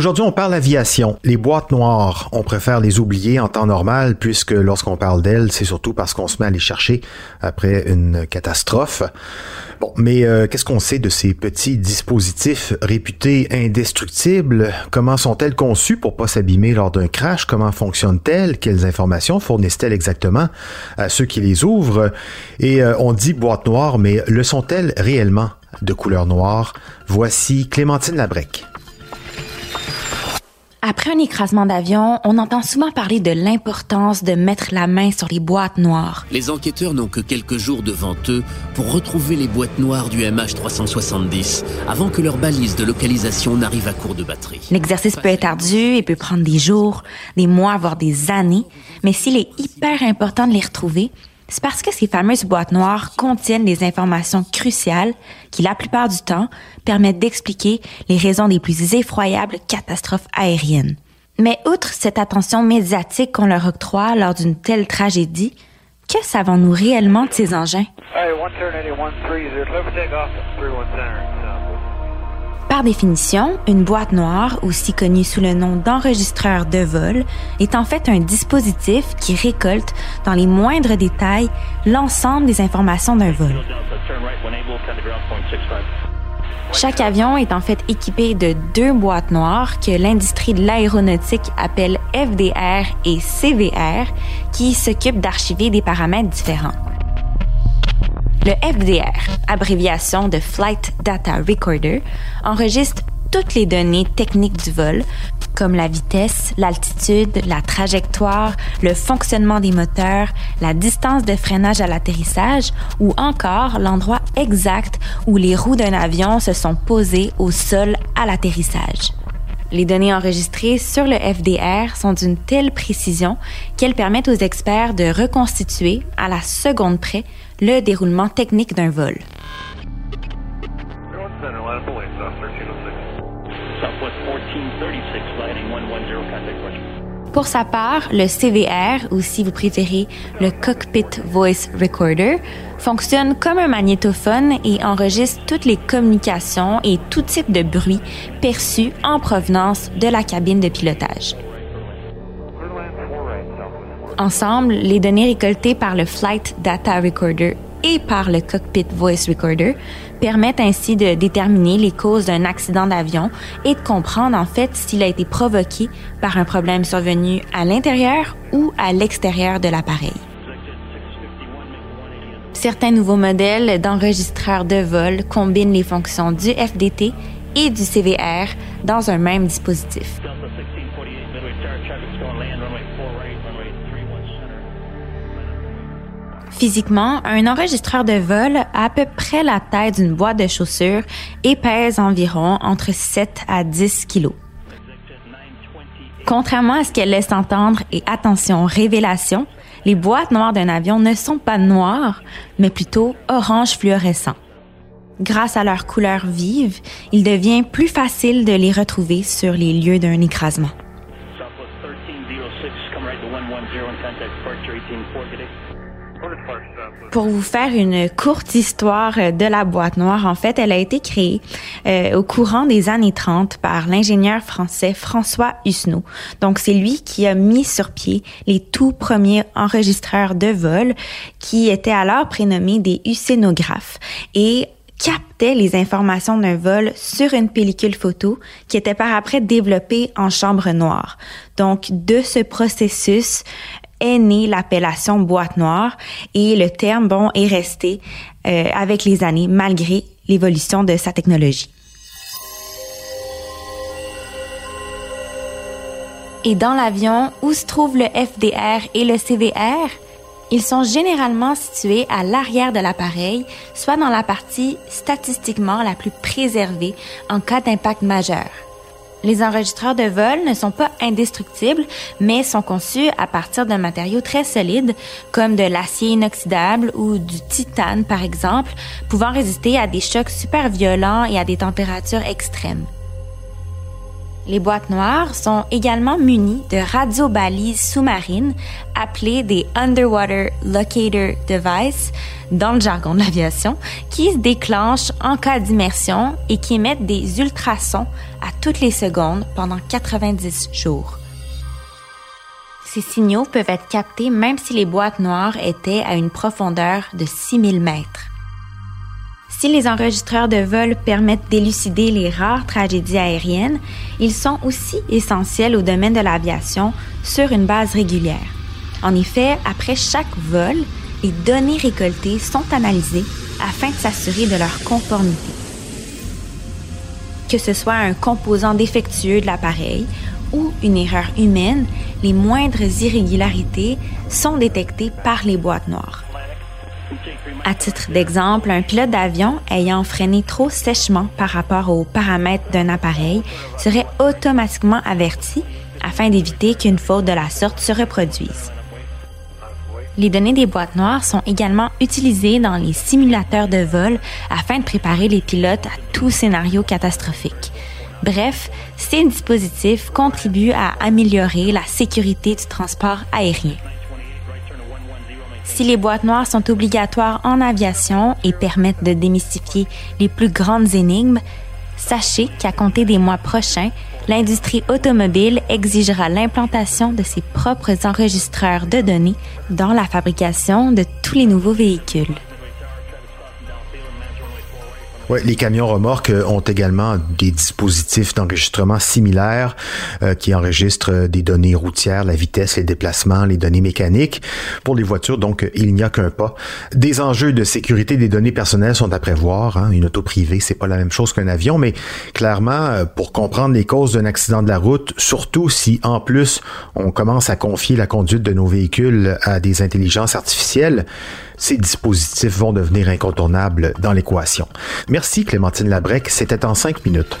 Aujourd'hui, on parle aviation. Les boîtes noires, on préfère les oublier en temps normal puisque lorsqu'on parle d'elles, c'est surtout parce qu'on se met à les chercher après une catastrophe. Bon, mais euh, qu'est-ce qu'on sait de ces petits dispositifs réputés indestructibles? Comment sont-elles conçues pour pas s'abîmer lors d'un crash? Comment fonctionnent-elles? Quelles informations fournissent-elles exactement à ceux qui les ouvrent? Et euh, on dit boîte noire, mais le sont-elles réellement de couleur noire? Voici Clémentine Labrec. Après un écrasement d'avion, on entend souvent parler de l'importance de mettre la main sur les boîtes noires. Les enquêteurs n'ont que quelques jours devant eux pour retrouver les boîtes noires du MH370 avant que leur balise de localisation n'arrive à court de batterie. L'exercice peut être ardu et peut prendre des jours, des mois, voire des années, mais s'il est hyper important de les retrouver, c'est parce que ces fameuses boîtes noires contiennent des informations cruciales qui, la plupart du temps, permettent d'expliquer les raisons des plus effroyables catastrophes aériennes. Mais outre cette attention médiatique qu'on leur octroie lors d'une telle tragédie, que savons-nous réellement de ces engins? Par définition, une boîte noire, aussi connue sous le nom d'enregistreur de vol, est en fait un dispositif qui récolte dans les moindres détails l'ensemble des informations d'un vol. Chaque avion est en fait équipé de deux boîtes noires que l'industrie de l'aéronautique appelle FDR et CVR qui s'occupent d'archiver des paramètres différents. Le FDR, abréviation de Flight Data Recorder, enregistre toutes les données techniques du vol, comme la vitesse, l'altitude, la trajectoire, le fonctionnement des moteurs, la distance de freinage à l'atterrissage ou encore l'endroit exact où les roues d'un avion se sont posées au sol à l'atterrissage. Les données enregistrées sur le FDR sont d'une telle précision qu'elles permettent aux experts de reconstituer, à la seconde près, le déroulement technique d'un vol. Pour sa part, le CVR, ou si vous préférez le Cockpit Voice Recorder, fonctionne comme un magnétophone et enregistre toutes les communications et tout type de bruit perçus en provenance de la cabine de pilotage. Ensemble, les données récoltées par le Flight Data Recorder et par le Cockpit Voice Recorder permettent ainsi de déterminer les causes d'un accident d'avion et de comprendre en fait s'il a été provoqué par un problème survenu à l'intérieur ou à l'extérieur de l'appareil. Certains nouveaux modèles d'enregistreurs de vol combinent les fonctions du FDT et du CVR dans un même dispositif. Physiquement, un enregistreur de vol a à peu près la taille d'une boîte de chaussures et pèse environ entre 7 à 10 kilos. Contrairement à ce qu'elle laisse entendre et attention, révélation, les boîtes noires d'un avion ne sont pas noires, mais plutôt orange fluorescent. Grâce à leur couleur vive, il devient plus facile de les retrouver sur les lieux d'un écrasement. Pour vous faire une courte histoire de la boîte noire, en fait, elle a été créée euh, au courant des années 30 par l'ingénieur français François Husneau. Donc, c'est lui qui a mis sur pied les tout premiers enregistreurs de vol qui étaient alors prénommés des usénographes et captaient les informations d'un vol sur une pellicule photo qui était par après développée en chambre noire. Donc, de ce processus, est née l'appellation boîte noire et le terme bon est resté euh, avec les années malgré l'évolution de sa technologie. Et dans l'avion, où se trouvent le FDR et le CVR? Ils sont généralement situés à l'arrière de l'appareil, soit dans la partie statistiquement la plus préservée en cas d'impact majeur. Les enregistreurs de vol ne sont pas indestructibles, mais sont conçus à partir d'un matériau très solide, comme de l'acier inoxydable ou du titane par exemple, pouvant résister à des chocs super violents et à des températures extrêmes. Les boîtes noires sont également munies de radiobalises sous-marines appelées des Underwater Locator Device dans le jargon de l'aviation, qui se déclenchent en cas d'immersion et qui émettent des ultrasons à toutes les secondes pendant 90 jours. Ces signaux peuvent être captés même si les boîtes noires étaient à une profondeur de 6000 mètres. Si les enregistreurs de vol permettent d'élucider les rares tragédies aériennes, ils sont aussi essentiels au domaine de l'aviation sur une base régulière. En effet, après chaque vol, les données récoltées sont analysées afin de s'assurer de leur conformité. Que ce soit un composant défectueux de l'appareil ou une erreur humaine, les moindres irrégularités sont détectées par les boîtes noires. À titre d'exemple, un pilote d'avion ayant freiné trop sèchement par rapport aux paramètres d'un appareil serait automatiquement averti afin d'éviter qu'une faute de la sorte se reproduise. Les données des boîtes noires sont également utilisées dans les simulateurs de vol afin de préparer les pilotes à tout scénario catastrophique. Bref, ces dispositifs contribuent à améliorer la sécurité du transport aérien. Si les boîtes noires sont obligatoires en aviation et permettent de démystifier les plus grandes énigmes, sachez qu'à compter des mois prochains, l'industrie automobile exigera l'implantation de ses propres enregistreurs de données dans la fabrication de tous les nouveaux véhicules. Les camions remorques euh, ont également des dispositifs d'enregistrement similaires euh, qui enregistrent des données routières, la vitesse, les déplacements, les données mécaniques. Pour les voitures, donc, il n'y a qu'un pas. Des enjeux de sécurité des données personnelles sont à prévoir. Hein. Une auto privée, c'est pas la même chose qu'un avion, mais clairement, euh, pour comprendre les causes d'un accident de la route, surtout si en plus on commence à confier la conduite de nos véhicules à des intelligences artificielles, ces dispositifs vont devenir incontournables dans l'équation. Merci Clémentine Labrec, c'était en cinq minutes.